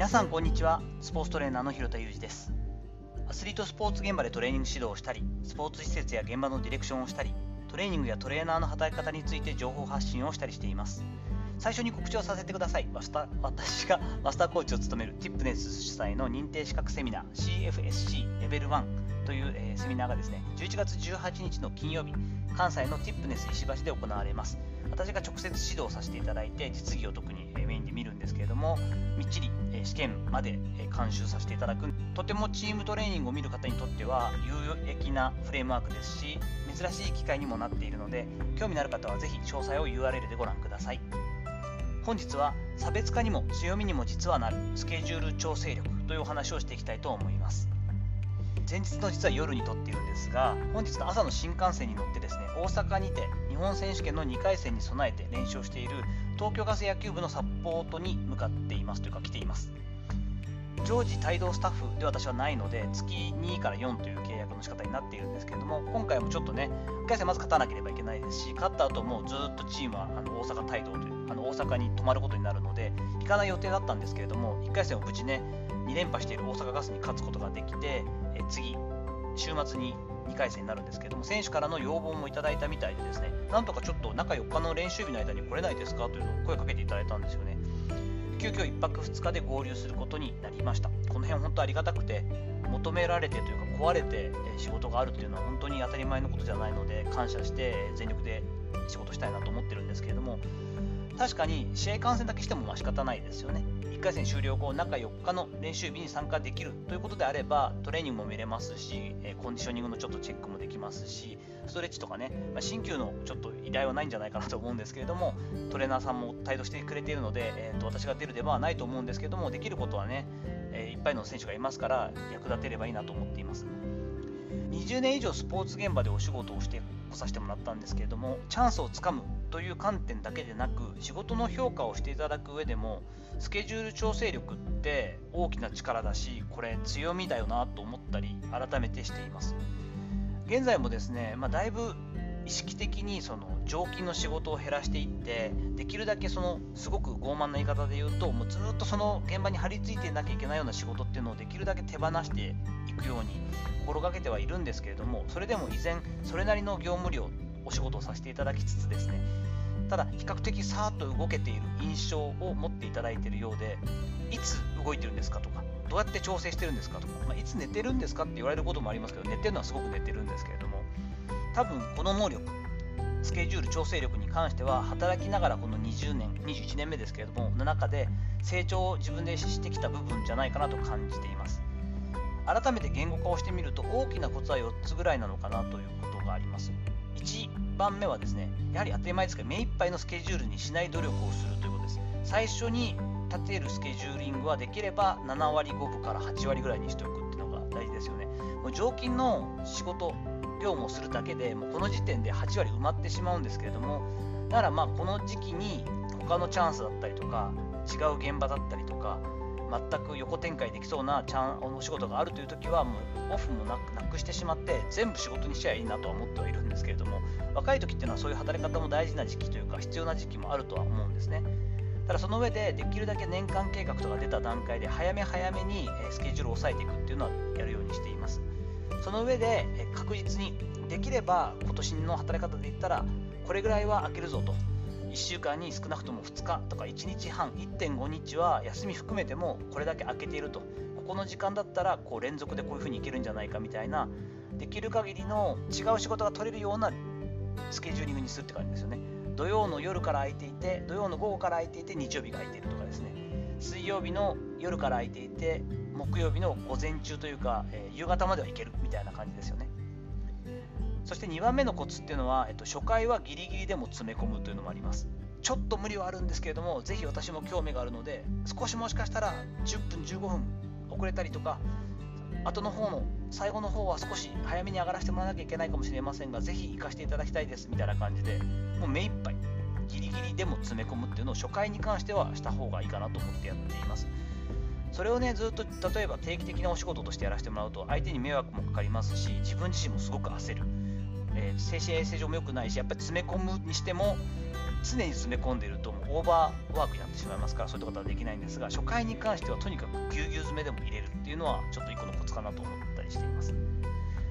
皆さんこんにちは。スポーツトレーナーの広田裕二です。アスリートスポーツ現場でトレーニング指導をしたりスポーツ施設や現場のディレクションをしたりトレーニングやトレーナーの働き方について情報発信をしたりしています。最初に告知をさせてください。私がマスターコーチを務めるティップネス主催の認定資格セミナー CFSC レベル1という、えー、セミナーがですね11月18日の金曜日関西のティップネス石橋で行われます。私が直接指導させていただいて実技を特にメインで見るんですけれどもみっちり試験まで監修させていただくとてもチームトレーニングを見る方にとっては有益なフレームワークですし珍しい機会にもなっているので興味のある方は是非詳細を URL でご覧ください。本日は差別化にも強みにも実はなるスケジュール調整力というお話をしていきたいと思います。前日の実は夜に撮っているんですが本日の朝の新幹線に乗ってですね大阪にて日本選手権の2回戦に備えて練習をしている東京ガス野球部のサポートに向かっていますというか来ています。常時帯同スタッフで私はないので月2から4という契約の仕方になっているんですけれども今回もちょっとね1回戦まず勝たなければいけないですし勝った後もずっとチームはあの大阪帯同というあの大阪に泊まることになるので行かない予定だったんですけれども1回戦を無事ね2連覇している大阪ガスに勝つことができてえ次週末に2回戦になるんですけども選手からの要望もいただいたみたいでですねなんとかちょっと中4日の練習日の間に来れないですかというのを声かけていただいたんですよね。急遽1泊2日で合流することになりました。この辺本当ありがたくて求められてというか壊れて仕事があるというのは本当に当たり前のことじゃないので感謝して全力で仕事したいなと思ってるんですけれども確かに試合観戦だけしてもまあ仕方ないですよね。1回戦終了後中4日の練習日に参加できるということであればトレーニングも見れますしコンディショニングのちょっとチェックもできますしストレッチとかね、まあ、新旧のちょっと依頼はないんじゃないかなと思うんですけれどもトレーナーさんも帯同してくれているので、えー、と私が出る出番はないと思うんですけどもできることはね、えー、いっぱいの選手がいますから役立てればいいなと思っています。20年以上スポーツ現場でお仕事をして来させてもらったんですけれどもチャンスをつかむという観点だけでなく仕事の評価をしていただく上でもスケジュール調整力って大きな力だしこれ強みだよなと思ったり改めてしています。現在もですね、まあ、だいぶ意識的にその常勤の仕事を減らしていってできるだけそのすごく傲慢な言い方で言うともうずっとその現場に張り付いていなきゃいけないような仕事っていうのをできるだけ手放していくように心がけてはいるんですけれどもそれでも依然それなりの業務量お仕事をさせていただきつつですねただ比較的さーっと動けている印象を持っていただいているようでいつ動いてるんですかとかどうやって調整してるんですかとか、まあ、いつ寝てるんですかって言われることもありますけど寝てるのはすごく寝てるんですけれども多分この能力スケジュール調整力に関しては働きながらこの20年21年目ですけれどもの中で成長を自分でしてきた部分じゃないかなと感じています。改めて言語化をしてみると大きなコツは4つぐらいなのかなということがあります。1番目はですねやはり当たり前ですが目いっぱいのスケジュールにしない努力をするということです。最初に立てるスケジューリングはできれば7割5分から8割ぐらいにしておく。大事ですよね。もう常勤の仕事業務をするだけでもうこの時点で8割埋まってしまうんですけれどもだからまあこの時期に他のチャンスだったりとか違う現場だったりとか全く横展開できそうなチャンお仕事があるという時はもうオフもなくなくしてしまって全部仕事にしちゃいいなとは思ってはいるんですけれども若い時っていうのはそういう働き方も大事な時期というか必要な時期もあるとは思うんですね。ただその上でできるだけ年間計画とか出た段階で早め早めにスケジュールを抑えていくっていうのはやるようにしています。その上で確実にできれば今年の働き方で言ったらこれぐらいは空けるぞと。1週間に少なくとも2日とか1日半1.5日は休み含めてもこれだけ空けていると。ここの時間だったらこう連続でこういうふうにいけるんじゃないかみたいなできる限りの違う仕事が取れるようなスケジューリングにするって感じですよね。土曜の夜から空いていて土曜の午後から空いていて日曜日が空いているとかですね水曜日の夜から空いていて木曜日の午前中というか、えー、夕方までは行けるみたいな感じですよね。そして2番目のコツっていうのは、えっと、初回はギリギリでも詰め込むというのもあります。ちょっと無理はあるんですけれども、ぜひ私も興味があるので、少しもしかしたら10分、15分遅れたりとか、後の方の最後の方は少し早めに上がらせてもらわなきゃいけないかもしれませんが、ぜひ行かせていただきたいですみたいな感じで、もう目いっぱい、ギリギリでも詰め込むっていうのを初回に関してはした方がいいかなと思ってやっています。それをねずっと例えば定期的なお仕事としてやらせてもらうと相手に迷惑もかかりますし自分自身もすごく焦る、えー、精神衛生上も良くないしやっぱり詰め込むにしても常に詰め込んでいるともうオーバーワークになってしまいますからそういったことはできないんですが初回に関してはとにかくぎゅうぎゅう詰めでも入れるっていうのはちょっと1個のコツかなと思ったりしています。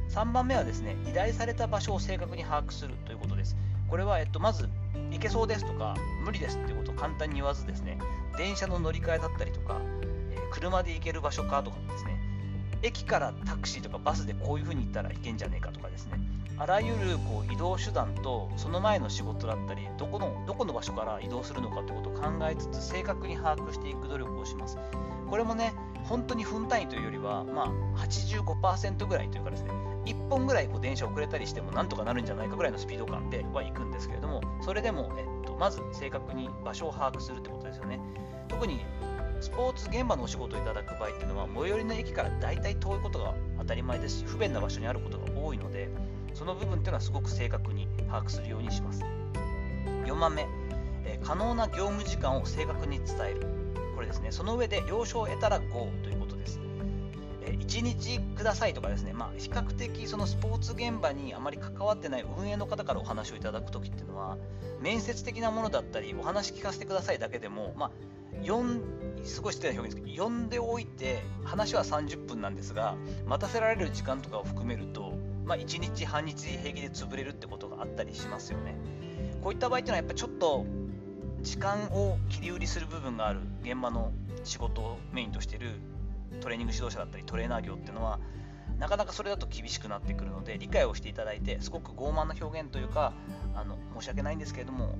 3番目はですね依頼された場所を正確に把握するということです。これは、えっと、まず行けそうですとか無理ですっていうことを簡単に言わずですね電車の乗り換えだったりとか、え、車で行ける場所かとかですね駅からタクシーとかバスでこういう風に行ったらいけんじゃねえかとかですねあらゆるこう移動手段とその前の仕事だったりどこのどこの場所から移動するのかってことを考えつつ正確に把握していく努力をします。これもね本当に分単位というよりは、まあ、85%ぐらいというかですね1本ぐらいこう電車遅れたりしてもなんとかなるんじゃないかぐらいのスピード感では行くんですけれどもそれでも、えっと、まず正確に場所を把握するってことですよね。特にスポーツ現場のお仕事をいただく場合っていうのは最寄りの駅から大体遠いことが当たり前ですし不便な場所にあることが多いのでその部分っていうのはすごく正確に把握するようにします。4番目、え可能な業務時間を正確に伝える。これですね。その上で了承を得たら GO ということです。1日くださいとかですね、まあ、比較的そのスポーツ現場にあまり関わってない運営の方からお話をいただくときっていうのは、面接的なものだったり、お話聞かせてくださいだけでも、まあ、すごい失礼な表現ですけど、呼んでおいて、話は30分なんですが、待たせられる時間とかを含めると、まあ、1日、半日平気で潰れるってことがあったりしますよね。こういった場合っていうのは、やっぱちょっと時間を切り売りする部分がある現場の仕事をメインとしてるトレーニング指導者だったりトレーナー業っていうのはなかなかそれだと厳しくなってくるので理解をしていただいてすごく傲慢な表現というかあの申し訳ないんですけれども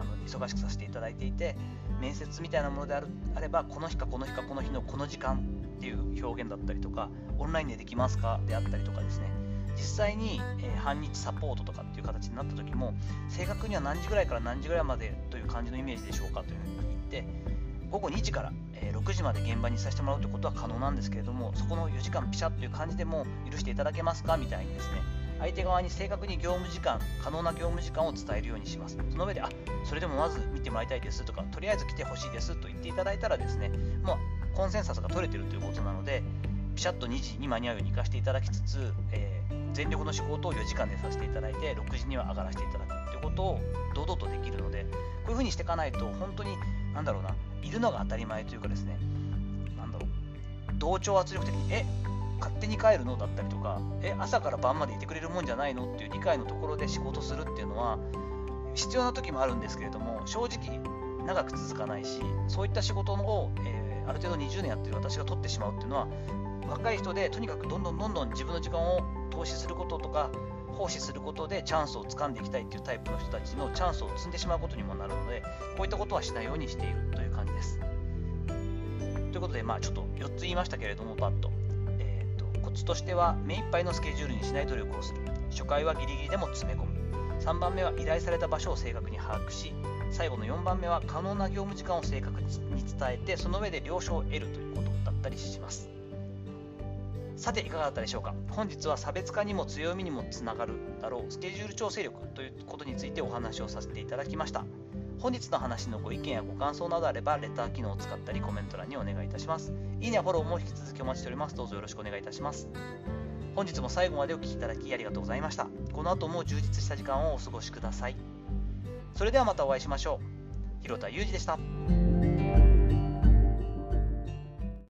あの忙しくさせていただいていて面接みたいなものであるあればこの日かこの日かこの日のこの時間っていう表現だったりとかオンラインでできますか？であったりとかですね実際に、えー、半日サポートとかっていう形になった時も正確には何時ぐらいから何時ぐらいまでという感じのイメージでしょうかというふうに言って午後2時から、え6時まで現場にさせてもらうということは可能なんですけれどもそこの4時間ピシャッという感じでも許していただけますかみたいにですね相手側に正確に業務時間可能な業務時間を伝えるようにします。その上であそれでもまず見てもらいたいですとかとりあえず来てほしいですと言っていただいたらですねもうコンセンサスが取れてるということなのでピシャッと2時に間に合うように行かせていただきつつ、えー、全力の仕事を4時間でさせていただいて6時には上がらせていただくということを堂々とできるのでこういうふうにしていかないと本当になんだろうないるのが当たり前というかですね、なんだろう、同調圧力的に、え、勝手に帰るのだったりとか、え、朝から晩までいてくれるもんじゃないのっていう理解のところで仕事するっていうのは、必要な時もあるんですけれども、正直長く続かないし、そういった仕事を、えー、ある程度20年やってる私が取ってしまうっていうのは、若い人でとにかくどんどんどんどん自分の時間を投資することとか、奉仕することでチャンスをつかんでいきたいっていうタイプの人たちのチャンスを積んでしまうことにもなるので、こういったことはしないようにしているという感じです。ということで、まあ、ちょっと4つ言いましたけれども、バッと。えーと、コツとしては、目いっぱいのスケジュールにしない努力をする。初回はギリギリでも詰め込む。3番目は依頼された場所を正確に把握し、最後の4番目は可能な業務時間を正確に伝えて、その上で了承を得るということだったりします。さていかがだったでしょうか？本日は差別化にも強みにもつながるだろう。スケジュール調整力ということについてお話をさせていただきました。本日の話のご意見やご感想などあればレター機能を使ったりコメント欄にお願いいたします。いいねやフォローも引き続きお待ちしております。どうぞよろしくお願いいたします。本日も最後までお聴きいただきありがとうございました。この後も充実した時間をお過ごしください。それではまたお会いしましょう。広田裕二でした。